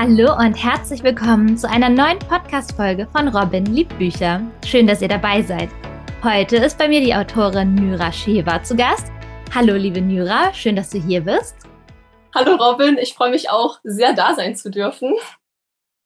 Hallo und herzlich willkommen zu einer neuen Podcast-Folge von Robin Liebbücher. Schön, dass ihr dabei seid. Heute ist bei mir die Autorin Nyra Schewa zu Gast. Hallo, liebe Nyra, schön, dass du hier bist. Hallo, Robin, ich freue mich auch, sehr da sein zu dürfen.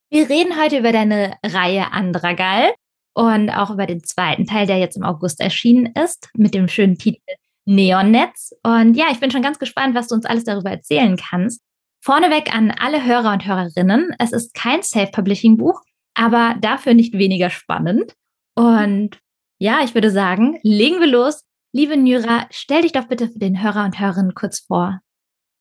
Wir reden heute über deine Reihe Andragal und auch über den zweiten Teil, der jetzt im August erschienen ist, mit dem schönen Titel Neonnetz. Und ja, ich bin schon ganz gespannt, was du uns alles darüber erzählen kannst. Vorneweg an alle Hörer und Hörerinnen, es ist kein Self-Publishing-Buch, aber dafür nicht weniger spannend. Und ja, ich würde sagen, legen wir los. Liebe Nyra, stell dich doch bitte für den Hörer und Hörerinnen kurz vor.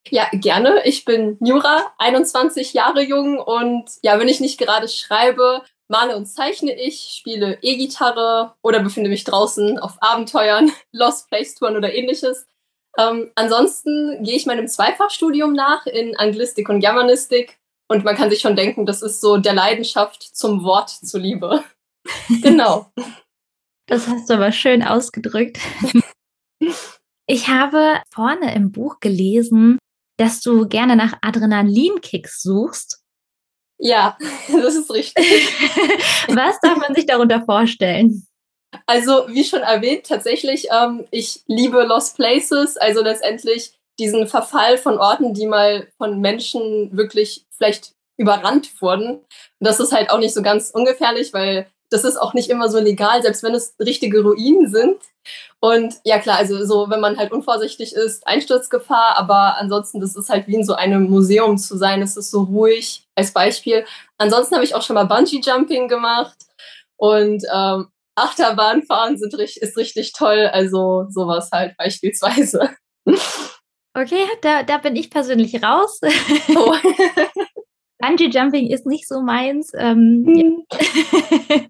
Ja, gerne. Ich bin Nyra, 21 Jahre jung und ja, wenn ich nicht gerade schreibe, male und zeichne ich, spiele E-Gitarre oder befinde mich draußen auf Abenteuern, Lost Place Touren oder ähnliches. Ähm, ansonsten gehe ich meinem Zweifachstudium nach in Anglistik und Germanistik und man kann sich schon denken, das ist so der Leidenschaft zum Wort zuliebe. genau. Das hast du aber schön ausgedrückt. Ich habe vorne im Buch gelesen, dass du gerne nach Adrenalinkicks suchst. Ja, das ist richtig. Was darf man sich darunter vorstellen? Also, wie schon erwähnt, tatsächlich, ähm, ich liebe Lost Places, also letztendlich diesen Verfall von Orten, die mal von Menschen wirklich vielleicht überrannt wurden. Und das ist halt auch nicht so ganz ungefährlich, weil das ist auch nicht immer so legal, selbst wenn es richtige Ruinen sind. Und ja klar, also so, wenn man halt unvorsichtig ist, Einsturzgefahr, aber ansonsten, das ist halt wie in so einem Museum zu sein, es ist so ruhig als Beispiel. Ansonsten habe ich auch schon mal Bungee-Jumping gemacht und ähm, Achterbahnfahren sind, ist richtig toll. Also sowas halt beispielsweise. Okay, da, da bin ich persönlich raus. Oh. Bungee Jumping ist nicht so meins. Ähm, hm. ja.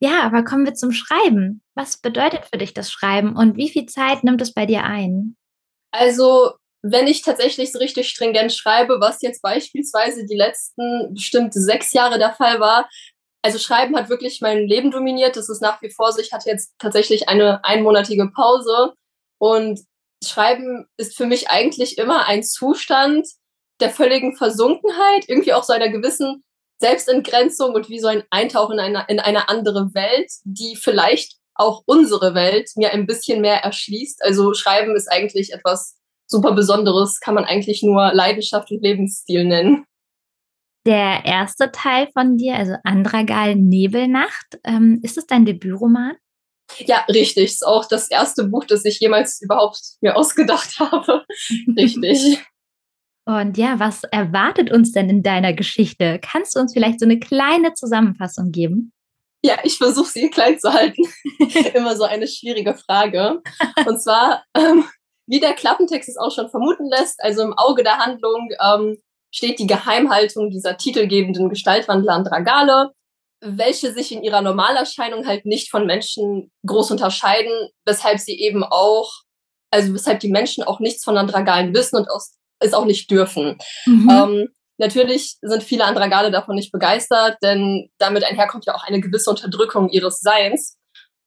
ja, aber kommen wir zum Schreiben. Was bedeutet für dich das Schreiben und wie viel Zeit nimmt es bei dir ein? Also, wenn ich tatsächlich so richtig stringent schreibe, was jetzt beispielsweise die letzten bestimmt sechs Jahre der Fall war, also Schreiben hat wirklich mein Leben dominiert. Das ist nach wie vor so. Ich hatte jetzt tatsächlich eine einmonatige Pause. Und Schreiben ist für mich eigentlich immer ein Zustand der völligen Versunkenheit, irgendwie auch so einer gewissen Selbstentgrenzung und wie so ein Eintauchen in eine, in eine andere Welt, die vielleicht auch unsere Welt mir ein bisschen mehr erschließt. Also Schreiben ist eigentlich etwas super Besonderes, kann man eigentlich nur Leidenschaft und Lebensstil nennen der erste Teil von dir, also Andragal Nebelnacht. Ähm, ist es dein Debütroman? Ja, richtig. Ist auch das erste Buch, das ich jemals überhaupt mir ausgedacht habe. richtig. Und ja, was erwartet uns denn in deiner Geschichte? Kannst du uns vielleicht so eine kleine Zusammenfassung geben? Ja, ich versuche sie klein zu halten. Immer so eine schwierige Frage. Und zwar, ähm, wie der Klappentext es auch schon vermuten lässt, also im Auge der Handlung ähm, steht die Geheimhaltung dieser titelgebenden Gestaltwandler Andragale, welche sich in ihrer Normalerscheinung halt nicht von Menschen groß unterscheiden, weshalb sie eben auch, also weshalb die Menschen auch nichts von Andragalen wissen und es auch nicht dürfen. Mhm. Ähm, natürlich sind viele Andragale davon nicht begeistert, denn damit einherkommt ja auch eine gewisse Unterdrückung ihres Seins.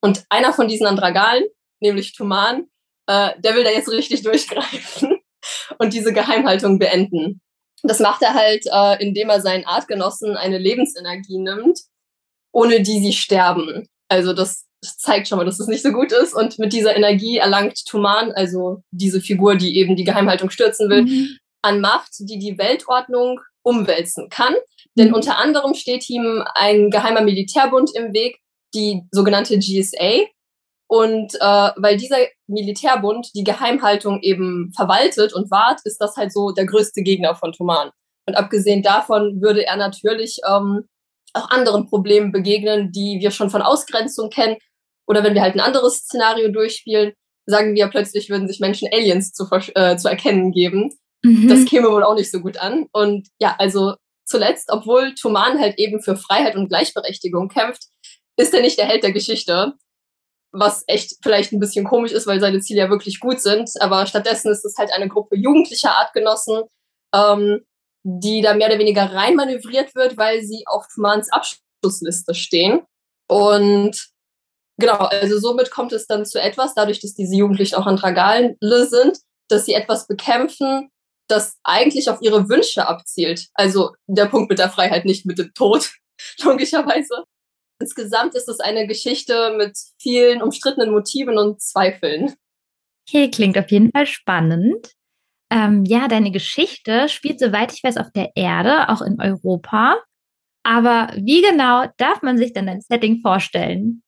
Und einer von diesen Andragalen, nämlich Tuman, äh, der will da jetzt richtig durchgreifen und diese Geheimhaltung beenden. Das macht er halt, äh, indem er seinen Artgenossen eine Lebensenergie nimmt, ohne die sie sterben. Also das zeigt schon mal, dass es das nicht so gut ist. Und mit dieser Energie erlangt Tuman, also diese Figur, die eben die Geheimhaltung stürzen will, mhm. an Macht, die die Weltordnung umwälzen kann. Denn mhm. unter anderem steht ihm ein geheimer Militärbund im Weg, die sogenannte GSA, und äh, weil dieser Militärbund die Geheimhaltung eben verwaltet und wahrt, ist das halt so der größte Gegner von Thoman. Und abgesehen davon würde er natürlich ähm, auch anderen Problemen begegnen, die wir schon von Ausgrenzung kennen. Oder wenn wir halt ein anderes Szenario durchspielen, sagen wir plötzlich würden sich Menschen Aliens zu, äh, zu erkennen geben. Mhm. Das käme wohl auch nicht so gut an. Und ja, also zuletzt, obwohl Thoman halt eben für Freiheit und Gleichberechtigung kämpft, ist er nicht der Held der Geschichte was echt vielleicht ein bisschen komisch ist, weil seine Ziele ja wirklich gut sind. Aber stattdessen ist es halt eine Gruppe jugendlicher Artgenossen, ähm, die da mehr oder weniger reinmanövriert wird, weil sie auf Tumans Abschlussliste stehen. Und genau, also somit kommt es dann zu etwas, dadurch, dass diese Jugendlichen auch an Dragale sind, dass sie etwas bekämpfen, das eigentlich auf ihre Wünsche abzielt. Also der Punkt mit der Freiheit, nicht mit dem Tod, logischerweise. Insgesamt ist es eine Geschichte mit vielen umstrittenen Motiven und Zweifeln. Okay, klingt auf jeden Fall spannend. Ähm, ja, deine Geschichte spielt, soweit ich weiß, auf der Erde, auch in Europa. Aber wie genau darf man sich denn ein Setting vorstellen?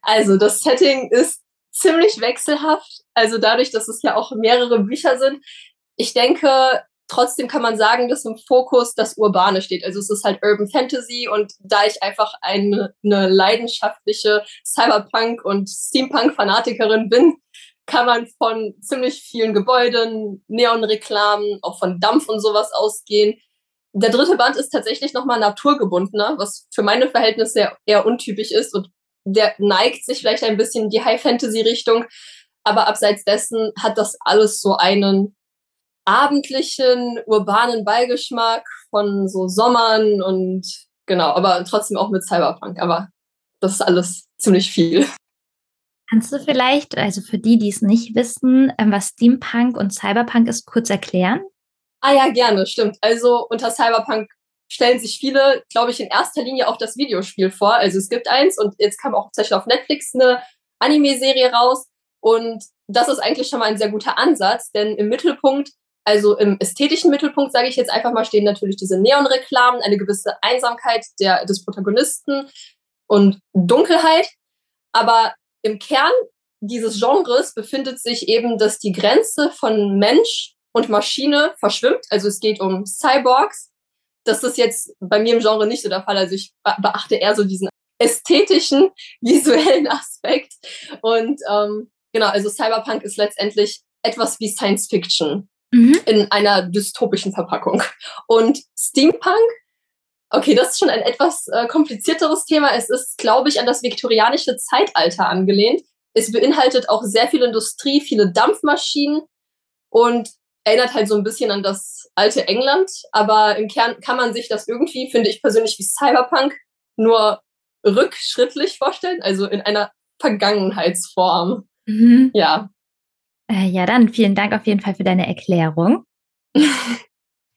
Also das Setting ist ziemlich wechselhaft. Also dadurch, dass es ja auch mehrere Bücher sind. Ich denke, trotzdem kann man sagen, dass im Fokus das Urbane steht. Also es ist halt Urban Fantasy und da ich einfach eine, eine leidenschaftliche Cyberpunk- und Steampunk-Fanatikerin bin, kann man von ziemlich vielen Gebäuden, Neonreklamen, auch von Dampf und sowas ausgehen. Der dritte Band ist tatsächlich nochmal naturgebundener, was für meine Verhältnisse eher untypisch ist und der neigt sich vielleicht ein bisschen in die High-Fantasy-Richtung, aber abseits dessen hat das alles so einen abendlichen, urbanen Beigeschmack von so Sommern und genau, aber trotzdem auch mit Cyberpunk. Aber das ist alles ziemlich viel. Kannst du vielleicht, also für die, die es nicht wissen, ähm, was Steampunk und Cyberpunk ist, kurz erklären? Ah ja, gerne, stimmt. Also unter Cyberpunk stellen sich viele, glaube ich, in erster Linie auch das Videospiel vor. Also es gibt eins und jetzt kam auch tatsächlich auf Netflix eine Anime-Serie raus. Und das ist eigentlich schon mal ein sehr guter Ansatz, denn im Mittelpunkt, also im ästhetischen Mittelpunkt, sage ich jetzt einfach mal, stehen natürlich diese Neonreklamen, eine gewisse Einsamkeit der, des Protagonisten und Dunkelheit. Aber im Kern dieses Genres befindet sich eben, dass die Grenze von Mensch und Maschine verschwimmt. Also es geht um Cyborgs, das ist jetzt bei mir im Genre nicht so der Fall. Also ich beachte eher so diesen ästhetischen, visuellen Aspekt. Und ähm, genau, also Cyberpunk ist letztendlich etwas wie Science Fiction mhm. in einer dystopischen Verpackung. Und Steampunk, okay, das ist schon ein etwas äh, komplizierteres Thema. Es ist, glaube ich, an das viktorianische Zeitalter angelehnt. Es beinhaltet auch sehr viel Industrie, viele Dampfmaschinen und erinnert halt so ein bisschen an das alte England, aber im Kern kann man sich das irgendwie, finde ich persönlich, wie Cyberpunk nur rückschrittlich vorstellen, also in einer Vergangenheitsform. Mhm. Ja. Äh, ja, dann vielen Dank auf jeden Fall für deine Erklärung.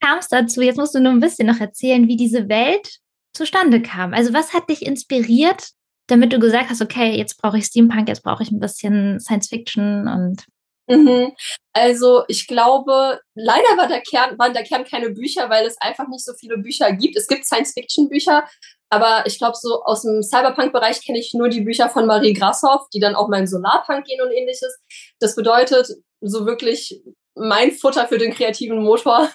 kam es dazu? Jetzt musst du nur ein bisschen noch erzählen, wie diese Welt zustande kam. Also was hat dich inspiriert, damit du gesagt hast, okay, jetzt brauche ich Steampunk, jetzt brauche ich ein bisschen Science Fiction und Mhm. Also ich glaube, leider war der Kern, waren der Kern keine Bücher, weil es einfach nicht so viele Bücher gibt. Es gibt Science-Fiction-Bücher, aber ich glaube, so aus dem Cyberpunk-Bereich kenne ich nur die Bücher von Marie Grashoff, die dann auch mal in Solarpunk gehen und ähnliches. Das bedeutet, so wirklich mein Futter für den kreativen Motor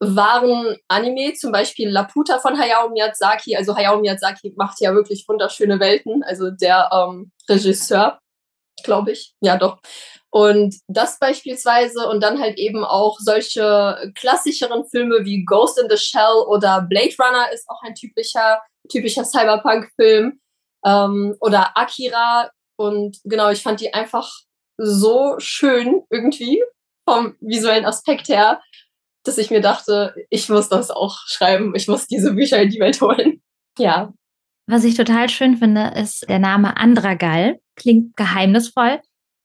waren Anime, zum Beispiel Laputa von Hayao Miyazaki. Also Hayao Miyazaki macht ja wirklich wunderschöne Welten, also der ähm, Regisseur, glaube ich. Ja, doch. Und das beispielsweise und dann halt eben auch solche klassischeren Filme wie Ghost in the Shell oder Blade Runner ist auch ein typischer, typischer Cyberpunk-Film. Ähm, oder Akira. Und genau, ich fand die einfach so schön irgendwie vom visuellen Aspekt her, dass ich mir dachte, ich muss das auch schreiben. Ich muss diese Bücher in die Welt holen. Ja. Was ich total schön finde, ist der Name Andragal. Klingt geheimnisvoll.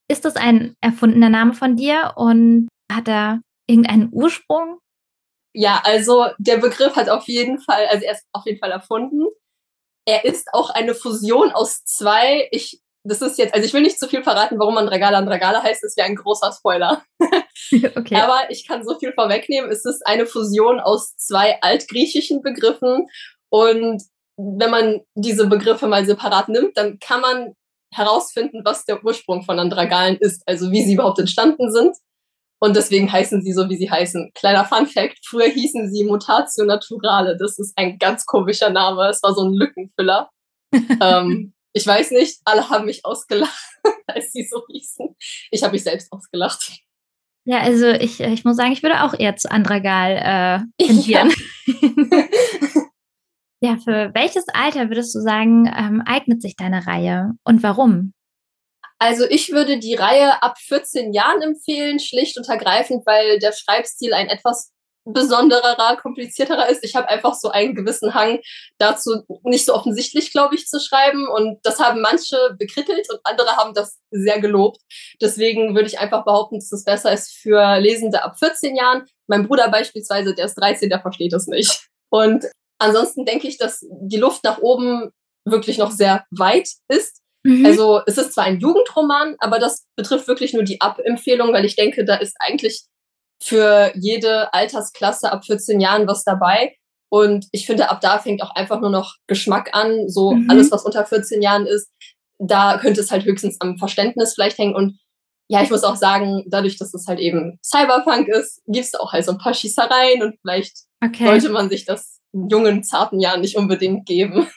Ist das ein erfundener Name von dir und hat er irgendeinen Ursprung? Ja, also der Begriff hat auf jeden Fall, also er ist auf jeden Fall erfunden. Er ist auch eine Fusion aus zwei. Ich, das ist jetzt, also ich will nicht zu viel verraten, warum man Dragala Dragala heißt, das wäre ein großer Spoiler. okay. Aber ich kann so viel vorwegnehmen. Es ist eine Fusion aus zwei altgriechischen Begriffen und wenn man diese Begriffe mal separat nimmt, dann kann man herausfinden, was der Ursprung von Andragalen ist, also wie sie überhaupt entstanden sind. Und deswegen heißen sie so, wie sie heißen. Kleiner Fun Fact, früher hießen sie Mutatio Naturale. Das ist ein ganz komischer Name. Es war so ein Lückenfüller. ähm, ich weiß nicht, alle haben mich ausgelacht, als sie so hießen. Ich habe mich selbst ausgelacht. Ja, also ich, ich muss sagen, ich würde auch eher zu Andragal äh, tendieren. Ja. Ja, für welches Alter würdest du sagen, ähm, eignet sich deine Reihe und warum? Also ich würde die Reihe ab 14 Jahren empfehlen, schlicht und ergreifend, weil der Schreibstil ein etwas besonderer, komplizierterer ist. Ich habe einfach so einen gewissen Hang dazu, nicht so offensichtlich, glaube ich, zu schreiben. Und das haben manche bekrittelt und andere haben das sehr gelobt. Deswegen würde ich einfach behaupten, dass es besser ist für Lesende ab 14 Jahren. mein Bruder beispielsweise, der ist 13, der versteht das nicht. Und ansonsten denke ich, dass die Luft nach oben wirklich noch sehr weit ist. Mhm. Also es ist zwar ein Jugendroman, aber das betrifft wirklich nur die Ab-Empfehlung, weil ich denke, da ist eigentlich für jede Altersklasse ab 14 Jahren was dabei. Und ich finde, ab da fängt auch einfach nur noch Geschmack an. So mhm. alles, was unter 14 Jahren ist, da könnte es halt höchstens am Verständnis vielleicht hängen. Und ja, ich muss auch sagen, dadurch, dass es halt eben Cyberpunk ist, gibt es auch halt so ein paar Schießereien und vielleicht okay. sollte man sich das jungen, zarten Jahren nicht unbedingt geben.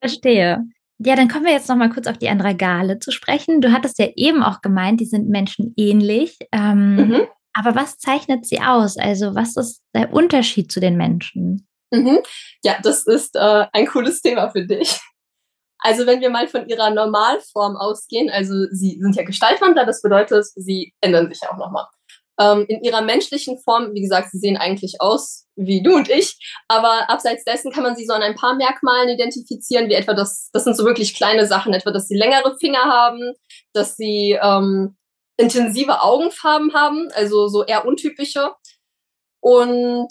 Verstehe. Ja, dann kommen wir jetzt noch mal kurz auf die Andragale zu sprechen. Du hattest ja eben auch gemeint, die sind menschenähnlich. Ähm, mhm. Aber was zeichnet sie aus? Also was ist der Unterschied zu den Menschen? Mhm. Ja, das ist äh, ein cooles Thema für dich. Also wenn wir mal von ihrer Normalform ausgehen, also sie sind ja Gestaltwandler, das bedeutet, sie ändern sich ja auch nochmal. Ähm, in ihrer menschlichen Form, wie gesagt, sie sehen eigentlich aus wie du und ich, aber abseits dessen kann man sie so an ein paar Merkmalen identifizieren, wie etwa das, das sind so wirklich kleine Sachen, etwa, dass sie längere Finger haben, dass sie ähm, intensive Augenfarben haben, also so eher untypische. Und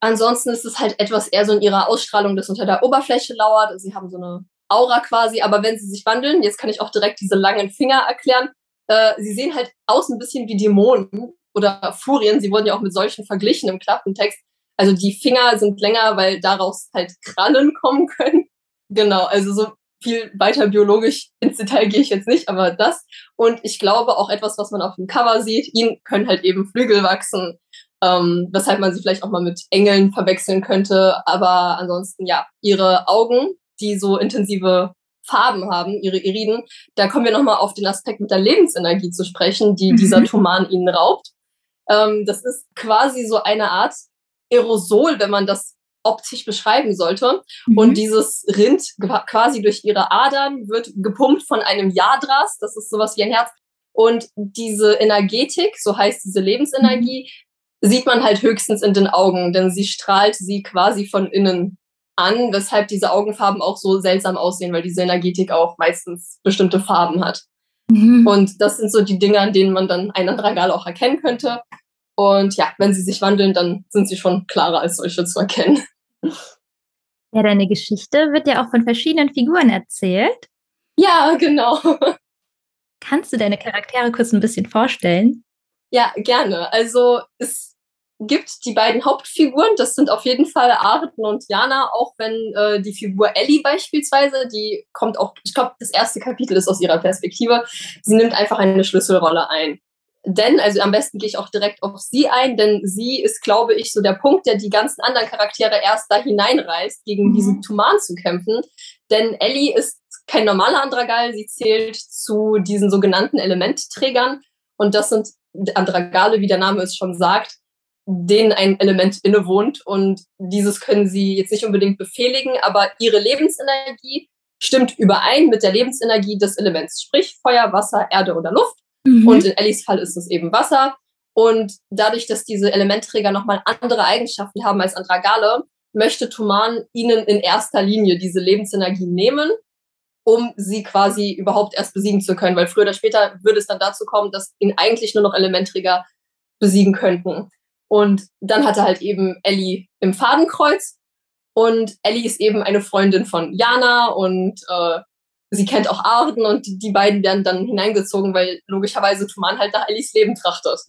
ansonsten ist es halt etwas eher so in ihrer Ausstrahlung, das unter der Oberfläche lauert. Also sie haben so eine Aura quasi, aber wenn sie sich wandeln, jetzt kann ich auch direkt diese langen Finger erklären, äh, sie sehen halt aus ein bisschen wie Dämonen oder Furien. Sie wurden ja auch mit solchen verglichen im Klappentext. Also die Finger sind länger, weil daraus halt Krallen kommen können. Genau, also so viel weiter biologisch ins Detail gehe ich jetzt nicht, aber das. Und ich glaube auch etwas, was man auf dem Cover sieht, ihnen können halt eben Flügel wachsen, ähm, weshalb man sie vielleicht auch mal mit Engeln verwechseln könnte. Aber ansonsten, ja, ihre Augen, die so intensive Farben haben, ihre Iriden, da kommen wir nochmal auf den Aspekt mit der Lebensenergie zu sprechen, die mhm. dieser Tuman ihnen raubt. Ähm, das ist quasi so eine Art Aerosol, wenn man das optisch beschreiben sollte. Mhm. Und dieses Rind quasi durch ihre Adern wird gepumpt von einem Yadras, das ist sowas wie ein Herz. Und diese Energetik, so heißt diese Lebensenergie, mhm. sieht man halt höchstens in den Augen, denn sie strahlt sie quasi von innen an, weshalb diese Augenfarben auch so seltsam aussehen, weil diese Energetik auch meistens bestimmte Farben hat. Mhm. Und das sind so die Dinge, an denen man dann einen Andragal auch erkennen könnte. Und ja, wenn sie sich wandeln, dann sind sie schon klarer als solche zu erkennen. Ja, deine Geschichte wird ja auch von verschiedenen Figuren erzählt. Ja, genau. Kannst du deine Charaktere kurz ein bisschen vorstellen? Ja, gerne. Also es gibt die beiden Hauptfiguren, das sind auf jeden Fall Arden und Jana, auch wenn äh, die Figur Ellie beispielsweise, die kommt auch, ich glaube, das erste Kapitel ist aus ihrer Perspektive, sie nimmt einfach eine Schlüsselrolle ein. Denn, also am besten gehe ich auch direkt auf sie ein, denn sie ist, glaube ich, so der Punkt, der die ganzen anderen Charaktere erst da hineinreißt, gegen mhm. diesen Tuman zu kämpfen. Denn Ellie ist kein normaler Andragal, sie zählt zu diesen sogenannten Elementträgern. Und das sind Andragale, wie der Name es schon sagt, denen ein Element innewohnt. Und dieses können sie jetzt nicht unbedingt befehligen, aber ihre Lebensenergie stimmt überein mit der Lebensenergie des Elements, sprich Feuer, Wasser, Erde oder Luft. Mhm. Und in Ellis Fall ist es eben Wasser. Und dadurch, dass diese Elementträger nochmal andere Eigenschaften haben als Andragale, möchte Tuman ihnen in erster Linie diese Lebensenergie nehmen, um sie quasi überhaupt erst besiegen zu können. Weil früher oder später würde es dann dazu kommen, dass ihn eigentlich nur noch Elementträger besiegen könnten. Und dann hat er halt eben Ellie im Fadenkreuz. Und Ellie ist eben eine Freundin von Jana und äh, sie kennt auch Arden und die, die beiden werden dann hineingezogen, weil logischerweise Tuman halt nach Ellis Leben trachtet.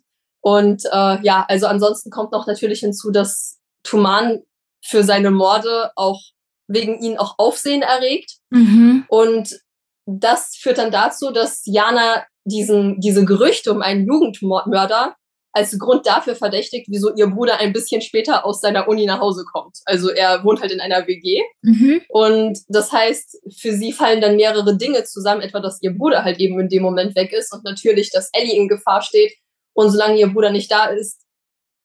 Und äh, ja, also ansonsten kommt noch natürlich hinzu, dass Tuman für seine Morde auch wegen ihnen auch Aufsehen erregt. Mhm. Und das führt dann dazu, dass Jana diesen, diese Gerüchte um einen Jugendmörder als Grund dafür verdächtigt, wieso ihr Bruder ein bisschen später aus seiner Uni nach Hause kommt. Also er wohnt halt in einer WG. Mhm. Und das heißt, für sie fallen dann mehrere Dinge zusammen, etwa, dass ihr Bruder halt eben in dem Moment weg ist und natürlich, dass Ellie in Gefahr steht. Und solange ihr Bruder nicht da ist,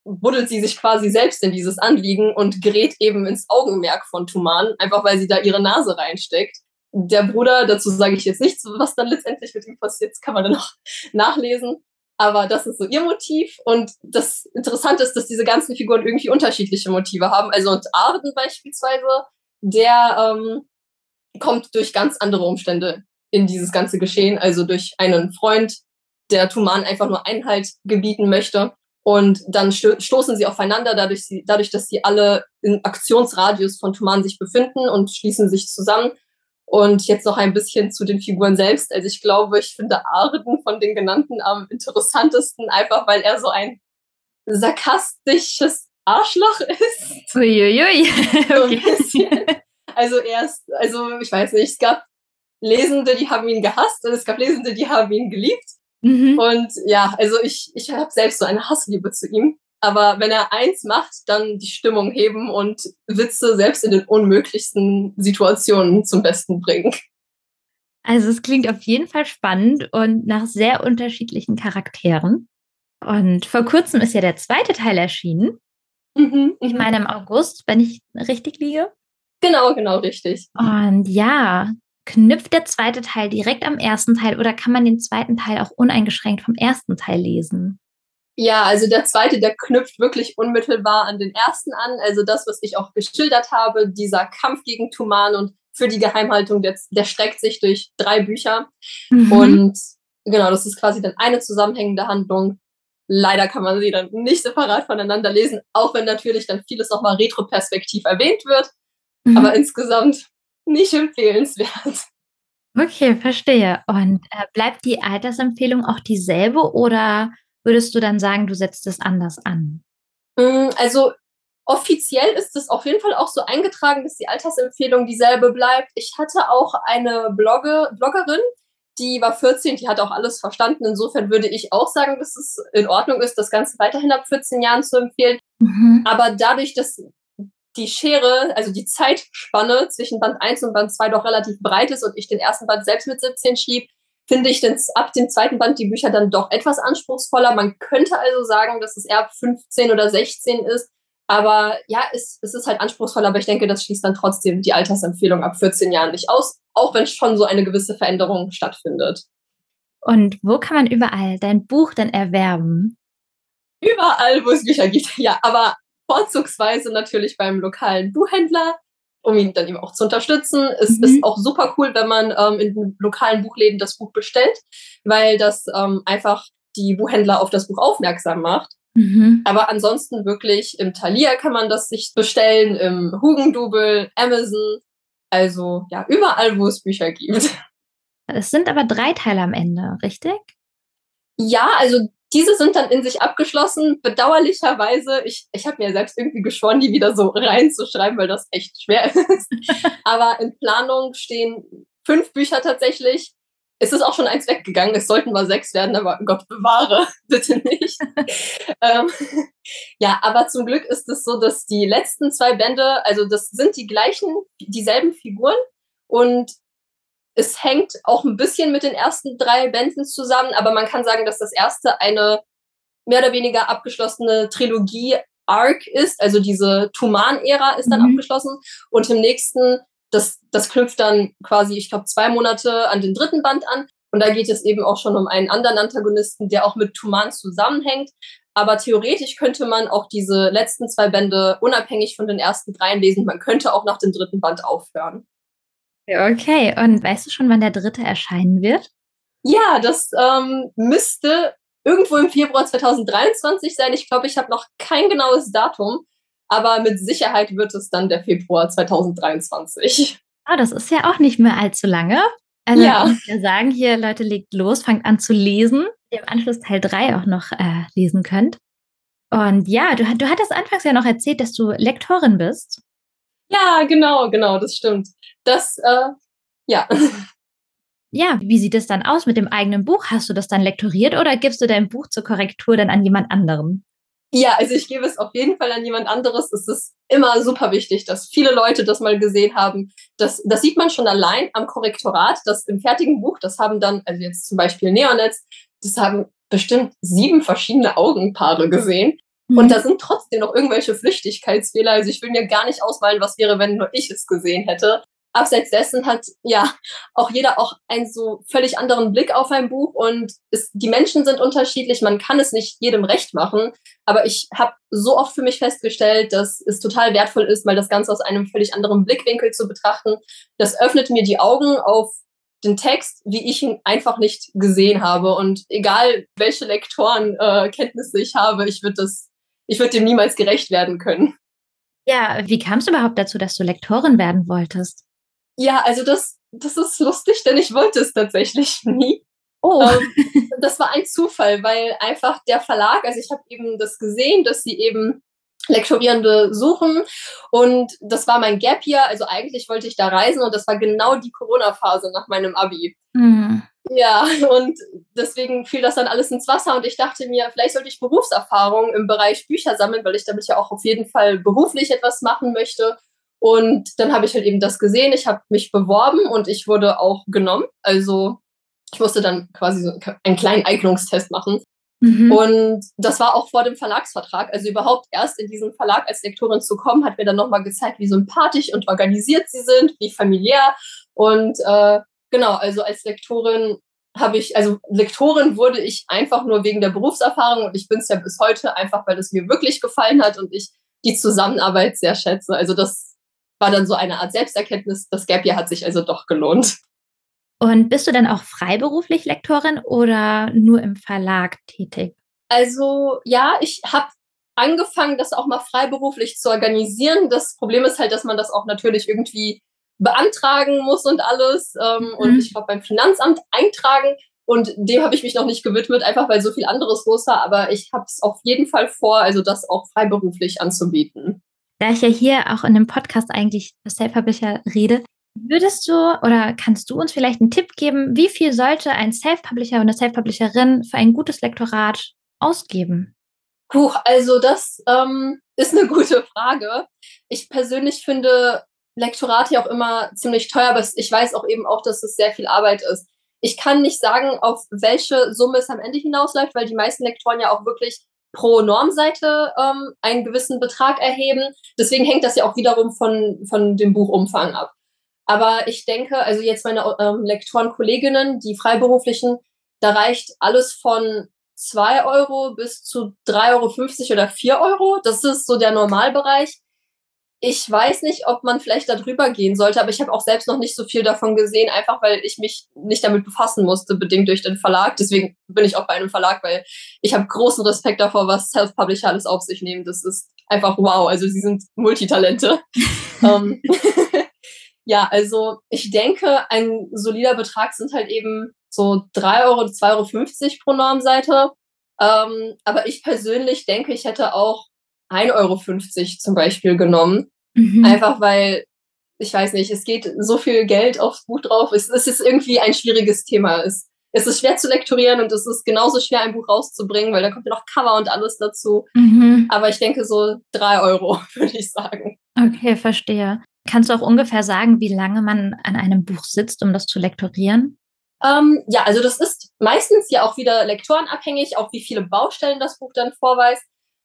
buddelt sie sich quasi selbst in dieses Anliegen und gerät eben ins Augenmerk von Tuman, einfach weil sie da ihre Nase reinsteckt. Der Bruder, dazu sage ich jetzt nichts, was dann letztendlich mit ihm passiert, kann man dann noch nachlesen. Aber das ist so ihr Motiv. Und das Interessante ist, dass diese ganzen Figuren irgendwie unterschiedliche Motive haben. Also und Arden beispielsweise, der ähm, kommt durch ganz andere Umstände in dieses ganze Geschehen. Also durch einen Freund, der Tuman einfach nur Einhalt gebieten möchte. Und dann stoßen sie aufeinander, dadurch, dadurch, dass sie alle im Aktionsradius von Tuman sich befinden und schließen sich zusammen. Und jetzt noch ein bisschen zu den Figuren selbst. Also ich glaube, ich finde Arden von den genannten am interessantesten, einfach weil er so ein sarkastisches Arschloch ist. Uiuiui. Okay. also erst, also ich weiß nicht, es gab Lesende, die haben ihn gehasst und es gab Lesende, die haben ihn geliebt. Mhm. Und ja, also ich, ich habe selbst so eine Hassliebe zu ihm. Aber wenn er eins macht, dann die Stimmung heben und Witze selbst in den unmöglichsten Situationen zum Besten bringen. Also es klingt auf jeden Fall spannend und nach sehr unterschiedlichen Charakteren. Und vor kurzem ist ja der zweite Teil erschienen. Mhm, ich mhm. meine im August, wenn ich richtig liege. Genau, genau, richtig. Und ja, knüpft der zweite Teil direkt am ersten Teil oder kann man den zweiten Teil auch uneingeschränkt vom ersten Teil lesen? Ja, also der zweite, der knüpft wirklich unmittelbar an den ersten an. Also das, was ich auch geschildert habe, dieser Kampf gegen Tuman und für die Geheimhaltung, der, der streckt sich durch drei Bücher. Mhm. Und genau, das ist quasi dann eine zusammenhängende Handlung. Leider kann man sie dann nicht separat voneinander lesen, auch wenn natürlich dann vieles nochmal retroperspektiv erwähnt wird. Mhm. Aber insgesamt nicht empfehlenswert. Okay, verstehe. Und äh, bleibt die Altersempfehlung auch dieselbe oder würdest du dann sagen, du setzt es anders an? Mm, also offiziell ist es auf jeden Fall auch so eingetragen, dass die Altersempfehlung dieselbe bleibt. Ich hatte auch eine Blogge, Bloggerin, die war 14, die hat auch alles verstanden. Insofern würde ich auch sagen, dass es in Ordnung ist, das Ganze weiterhin ab 14 Jahren zu empfehlen. Mhm. Aber dadurch, dass die Schere, also die Zeitspanne zwischen Band 1 und Band 2 doch relativ breit ist und ich den ersten Band selbst mit 17 schrieb, finde ich denn ab dem zweiten Band die Bücher dann doch etwas anspruchsvoller. Man könnte also sagen, dass es eher ab 15 oder 16 ist. Aber ja, es, es ist halt anspruchsvoll, aber ich denke, das schließt dann trotzdem die Altersempfehlung ab 14 Jahren nicht aus, auch wenn schon so eine gewisse Veränderung stattfindet. Und wo kann man überall dein Buch dann erwerben? Überall, wo es Bücher gibt, ja. Aber vorzugsweise natürlich beim lokalen Buchhändler, um ihn dann eben auch zu unterstützen. Es mhm. ist auch super cool, wenn man ähm, in lokalen Buchläden das Buch bestellt, weil das ähm, einfach die Buchhändler auf das Buch aufmerksam macht. Mhm. Aber ansonsten wirklich im Thalia kann man das sich bestellen, im Hugendubel, Amazon, also ja, überall, wo es Bücher gibt. Es sind aber drei Teile am Ende, richtig? Ja, also diese sind dann in sich abgeschlossen. Bedauerlicherweise, ich, ich habe mir selbst irgendwie geschworen, die wieder so reinzuschreiben, weil das echt schwer ist. Aber in Planung stehen fünf Bücher tatsächlich. Es ist auch schon eins weggegangen. Es sollten mal sechs werden, aber Gott bewahre, bitte nicht. ähm, ja, aber zum Glück ist es so, dass die letzten zwei Bände, also das sind die gleichen, dieselben Figuren und es hängt auch ein bisschen mit den ersten drei Bänden zusammen, aber man kann sagen, dass das erste eine mehr oder weniger abgeschlossene Trilogie Arc ist, also diese Tuman-Ära ist dann mhm. abgeschlossen und im nächsten, das, das knüpft dann quasi, ich glaube, zwei Monate an den dritten Band an und da geht es eben auch schon um einen anderen Antagonisten, der auch mit Tuman zusammenhängt. Aber theoretisch könnte man auch diese letzten zwei Bände unabhängig von den ersten dreien lesen. Man könnte auch nach dem dritten Band aufhören. Okay, und weißt du schon, wann der dritte erscheinen wird? Ja, das ähm, müsste irgendwo im Februar 2023 sein. Ich glaube, ich habe noch kein genaues Datum, aber mit Sicherheit wird es dann der Februar 2023. Ah, das ist ja auch nicht mehr allzu lange. Also ja. ich muss sagen, hier, Leute, legt los, fangt an zu lesen. Ihr im Anschluss Teil 3 auch noch äh, lesen könnt. Und ja, du, du hattest anfangs ja noch erzählt, dass du Lektorin bist. Ja, genau, genau, das stimmt. Das, äh, ja. Ja, wie sieht es dann aus mit dem eigenen Buch? Hast du das dann lektoriert oder gibst du dein Buch zur Korrektur dann an jemand anderen? Ja, also ich gebe es auf jeden Fall an jemand anderes. Es ist immer super wichtig, dass viele Leute das mal gesehen haben. Das, das sieht man schon allein am Korrektorat, dass im fertigen Buch, das haben dann, also jetzt zum Beispiel Neonetz, das haben bestimmt sieben verschiedene Augenpaare gesehen. Und mhm. da sind trotzdem noch irgendwelche Flüchtigkeitsfehler. Also ich will mir gar nicht ausmalen, was wäre, wenn nur ich es gesehen hätte. Abseits dessen hat ja auch jeder auch einen so völlig anderen Blick auf ein Buch und es, die Menschen sind unterschiedlich. Man kann es nicht jedem recht machen. Aber ich habe so oft für mich festgestellt, dass es total wertvoll ist, mal das Ganze aus einem völlig anderen Blickwinkel zu betrachten. Das öffnet mir die Augen auf den Text, wie ich ihn einfach nicht gesehen habe. Und egal, welche Lektorenkenntnisse äh, ich habe, ich würde das, ich würde dem niemals gerecht werden können. Ja, wie kam es überhaupt dazu, dass du Lektorin werden wolltest? Ja, also das, das ist lustig, denn ich wollte es tatsächlich nie. Oh. Ähm, das war ein Zufall, weil einfach der Verlag, also ich habe eben das gesehen, dass sie eben Lektorierende suchen und das war mein Gap Year, also eigentlich wollte ich da reisen und das war genau die Corona-Phase nach meinem Abi. Mhm. Ja, und deswegen fiel das dann alles ins Wasser und ich dachte mir, vielleicht sollte ich Berufserfahrung im Bereich Bücher sammeln, weil ich damit ja auch auf jeden Fall beruflich etwas machen möchte. Und dann habe ich halt eben das gesehen, ich habe mich beworben und ich wurde auch genommen. Also ich musste dann quasi so einen kleinen Eignungstest machen. Mhm. Und das war auch vor dem Verlagsvertrag. Also überhaupt erst in diesen Verlag als Lektorin zu kommen, hat mir dann nochmal gezeigt, wie sympathisch und organisiert sie sind, wie familiär. Und äh, genau, also als Lektorin habe ich, also Lektorin wurde ich einfach nur wegen der Berufserfahrung und ich bin es ja bis heute einfach, weil es mir wirklich gefallen hat und ich die Zusammenarbeit sehr schätze. Also das war dann so eine Art Selbsterkenntnis. Das Gap Year hat sich also doch gelohnt. Und bist du dann auch freiberuflich Lektorin oder nur im Verlag tätig? Also ja, ich habe angefangen, das auch mal freiberuflich zu organisieren. Das Problem ist halt, dass man das auch natürlich irgendwie beantragen muss und alles. Ähm, mhm. Und ich glaube, beim Finanzamt eintragen. Und dem habe ich mich noch nicht gewidmet, einfach weil so viel anderes los war. Aber ich habe es auf jeden Fall vor, also das auch freiberuflich anzubieten. Da ich ja hier auch in dem Podcast eigentlich Self-Publisher rede, Würdest du oder kannst du uns vielleicht einen Tipp geben, wie viel sollte ein Self-Publisher und eine Self-Publisherin für ein gutes Lektorat ausgeben? Puh, also das ähm, ist eine gute Frage. Ich persönlich finde Lektorate ja auch immer ziemlich teuer, aber ich weiß auch eben auch, dass es sehr viel Arbeit ist. Ich kann nicht sagen, auf welche Summe es am Ende hinausläuft, weil die meisten Lektoren ja auch wirklich pro Normseite ähm, einen gewissen Betrag erheben. Deswegen hängt das ja auch wiederum von, von dem Buchumfang ab. Aber ich denke, also jetzt meine ähm, Lektoren-Kolleginnen, die Freiberuflichen, da reicht alles von 2 Euro bis zu 3,50 Euro oder 4 Euro. Das ist so der Normalbereich. Ich weiß nicht, ob man vielleicht da drüber gehen sollte, aber ich habe auch selbst noch nicht so viel davon gesehen, einfach weil ich mich nicht damit befassen musste, bedingt durch den Verlag. Deswegen bin ich auch bei einem Verlag, weil ich habe großen Respekt davor, was Self-Publisher alles auf sich nehmen. Das ist einfach wow. Also sie sind Multitalente. um, ähm, Ja, also ich denke, ein solider Betrag sind halt eben so 3 Euro, 2,50 Euro pro Normseite. Ähm, aber ich persönlich denke, ich hätte auch 1,50 Euro zum Beispiel genommen. Mhm. Einfach weil, ich weiß nicht, es geht so viel Geld aufs Buch drauf. Es, es ist irgendwie ein schwieriges Thema. Es, es ist schwer zu lektorieren und es ist genauso schwer, ein Buch rauszubringen, weil da kommt ja noch Cover und alles dazu. Mhm. Aber ich denke so 3 Euro, würde ich sagen. Okay, verstehe. Kannst du auch ungefähr sagen, wie lange man an einem Buch sitzt, um das zu lektorieren? Ähm, ja, also das ist meistens ja auch wieder lektorenabhängig, auch wie viele Baustellen das Buch dann vorweist.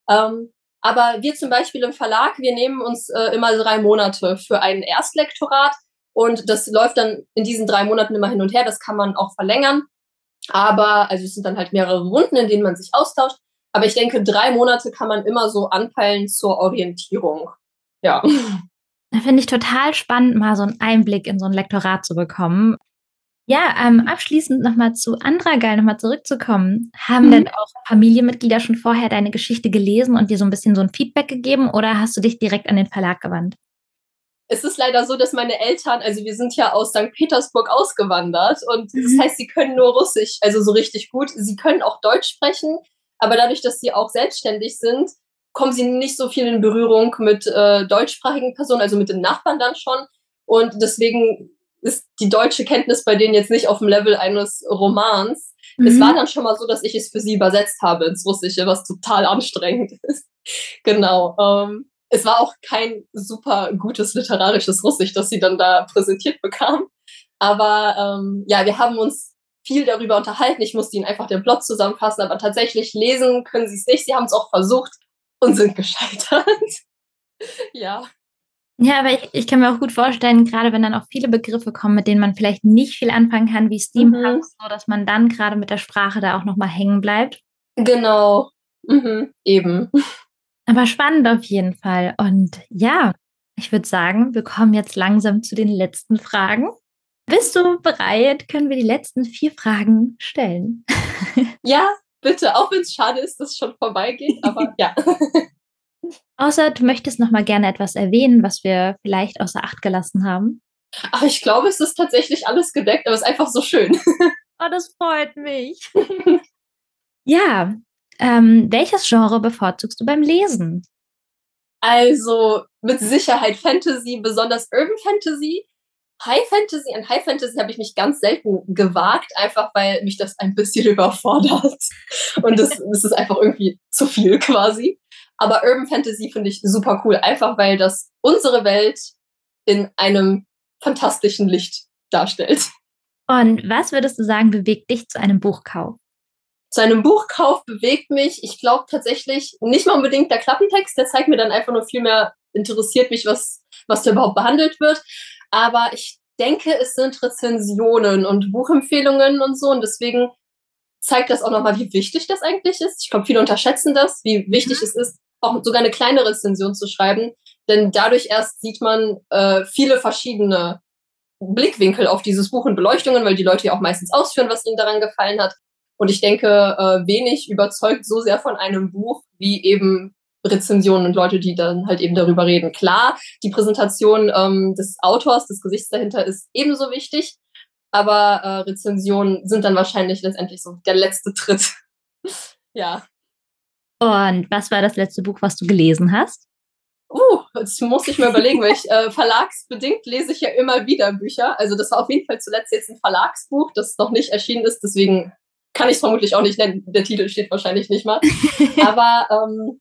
Ähm, aber wir zum Beispiel im Verlag, wir nehmen uns äh, immer drei Monate für ein Erstlektorat und das läuft dann in diesen drei Monaten immer hin und her. Das kann man auch verlängern. Aber, also es sind dann halt mehrere Runden, in denen man sich austauscht. Aber ich denke, drei Monate kann man immer so anpeilen zur Orientierung. Ja. Da finde ich total spannend, mal so einen Einblick in so ein Lektorat zu bekommen. Ja, ähm, abschließend nochmal zu Andragal nochmal zurückzukommen. Haben mhm. denn auch Familienmitglieder schon vorher deine Geschichte gelesen und dir so ein bisschen so ein Feedback gegeben oder hast du dich direkt an den Verlag gewandt? Es ist leider so, dass meine Eltern, also wir sind ja aus St. Petersburg ausgewandert und mhm. das heißt, sie können nur Russisch, also so richtig gut. Sie können auch Deutsch sprechen, aber dadurch, dass sie auch selbstständig sind, kommen sie nicht so viel in Berührung mit äh, deutschsprachigen Personen, also mit den Nachbarn dann schon. Und deswegen ist die deutsche Kenntnis bei denen jetzt nicht auf dem Level eines Romans. Mhm. Es war dann schon mal so, dass ich es für sie übersetzt habe ins Russische, was total anstrengend ist. genau. Ähm, es war auch kein super gutes literarisches Russisch, das sie dann da präsentiert bekam. Aber ähm, ja, wir haben uns viel darüber unterhalten. Ich musste ihnen einfach den Plot zusammenfassen, aber tatsächlich lesen können sie es nicht. Sie haben es auch versucht und sind gescheitert. ja. Ja, aber ich, ich kann mir auch gut vorstellen, gerade wenn dann auch viele Begriffe kommen, mit denen man vielleicht nicht viel anfangen kann, wie Steampunk, mhm. so dass man dann gerade mit der Sprache da auch nochmal hängen bleibt. Genau. Mhm. Eben. Aber spannend auf jeden Fall. Und ja, ich würde sagen, wir kommen jetzt langsam zu den letzten Fragen. Bist du bereit? Können wir die letzten vier Fragen stellen? Ja, bitte, auch wenn es schade ist, dass es schon vorbeigeht, aber ja. Außer du möchtest noch mal gerne etwas erwähnen, was wir vielleicht außer Acht gelassen haben. Ach, ich glaube, es ist tatsächlich alles gedeckt, aber es ist einfach so schön. Oh, das freut mich. ja, ähm, welches Genre bevorzugst du beim Lesen? Also mit Sicherheit Fantasy, besonders Urban Fantasy. High Fantasy, an High Fantasy habe ich mich ganz selten gewagt, einfach weil mich das ein bisschen überfordert. Und das ist einfach irgendwie zu viel quasi. Aber Urban Fantasy finde ich super cool, einfach weil das unsere Welt in einem fantastischen Licht darstellt. Und was würdest du sagen, bewegt dich zu einem Buchkauf? Zu einem Buchkauf bewegt mich, ich glaube tatsächlich nicht mal unbedingt der Klappentext, der zeigt mir dann einfach nur viel mehr, interessiert mich, was, was da überhaupt behandelt wird. Aber ich denke, es sind Rezensionen und Buchempfehlungen und so. Und deswegen zeigt das auch nochmal, wie wichtig das eigentlich ist. Ich glaube, viele unterschätzen das, wie wichtig mhm. es ist, auch sogar eine kleine Rezension zu schreiben. Denn dadurch erst sieht man äh, viele verschiedene Blickwinkel auf dieses Buch und Beleuchtungen, weil die Leute ja auch meistens ausführen, was ihnen daran gefallen hat. Und ich denke, äh, wenig überzeugt so sehr von einem Buch wie eben Rezensionen und Leute, die dann halt eben darüber reden. Klar, die Präsentation ähm, des Autors, des Gesichts dahinter ist ebenso wichtig, aber äh, Rezensionen sind dann wahrscheinlich letztendlich so der letzte Tritt. ja. Und was war das letzte Buch, was du gelesen hast? Uh, jetzt muss ich mir überlegen, weil ich äh, verlagsbedingt lese ich ja immer wieder Bücher. Also das war auf jeden Fall zuletzt jetzt ein Verlagsbuch, das noch nicht erschienen ist, deswegen kann ich es vermutlich auch nicht nennen. Der Titel steht wahrscheinlich nicht mal. Aber ähm,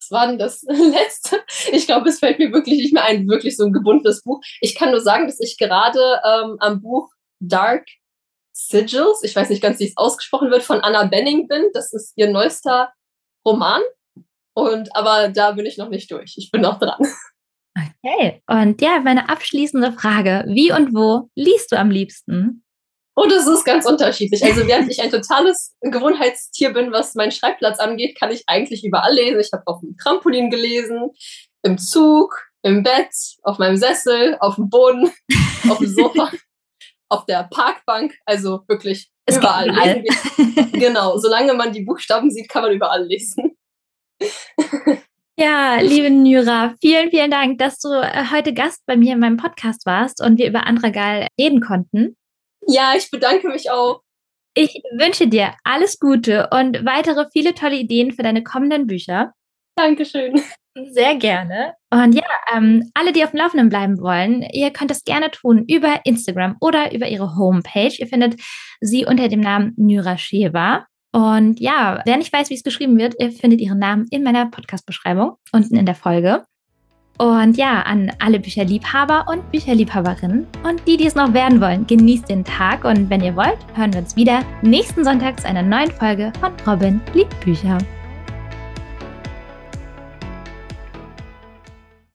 was war denn das letzte? Ich glaube, es fällt mir wirklich nicht mehr ein, wirklich so ein gebundenes Buch. Ich kann nur sagen, dass ich gerade ähm, am Buch Dark Sigils, ich weiß nicht ganz, wie es ausgesprochen wird, von Anna Benning bin. Das ist ihr neuester Roman. Und aber da bin ich noch nicht durch. Ich bin noch dran. Okay. Und ja, meine abschließende Frage: Wie und wo liest du am liebsten? Und es ist ganz unterschiedlich. Also während ich ein totales Gewohnheitstier bin, was meinen Schreibplatz angeht, kann ich eigentlich überall lesen. Ich habe auf dem Trampolin gelesen, im Zug, im Bett, auf meinem Sessel, auf dem Boden, auf dem Sofa, auf der Parkbank. Also wirklich es überall lesen. genau, solange man die Buchstaben sieht, kann man überall lesen. Ja, liebe Nyra, vielen, vielen Dank, dass du äh, heute Gast bei mir in meinem Podcast warst und wir über Andragal reden konnten. Ja, ich bedanke mich auch. Ich wünsche dir alles Gute und weitere viele tolle Ideen für deine kommenden Bücher. Dankeschön. Sehr gerne. Und ja, ähm, alle, die auf dem Laufenden bleiben wollen, ihr könnt es gerne tun über Instagram oder über ihre Homepage. Ihr findet sie unter dem Namen Nyra Sheva. Und ja, wer nicht weiß, wie es geschrieben wird, ihr findet ihren Namen in meiner Podcast-Beschreibung unten in der Folge. Und ja, an alle Bücherliebhaber und Bücherliebhaberinnen und die, die es noch werden wollen, genießt den Tag und wenn ihr wollt, hören wir uns wieder nächsten Sonntag zu einer neuen Folge von Robin liebt Bücher.